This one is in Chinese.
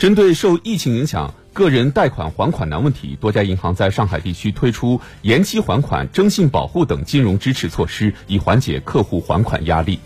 针对受疫情影响个人贷款还款难问题多家银行在上海地区推出延期还款征信保护等金融支持措施以缓解客户还款压力。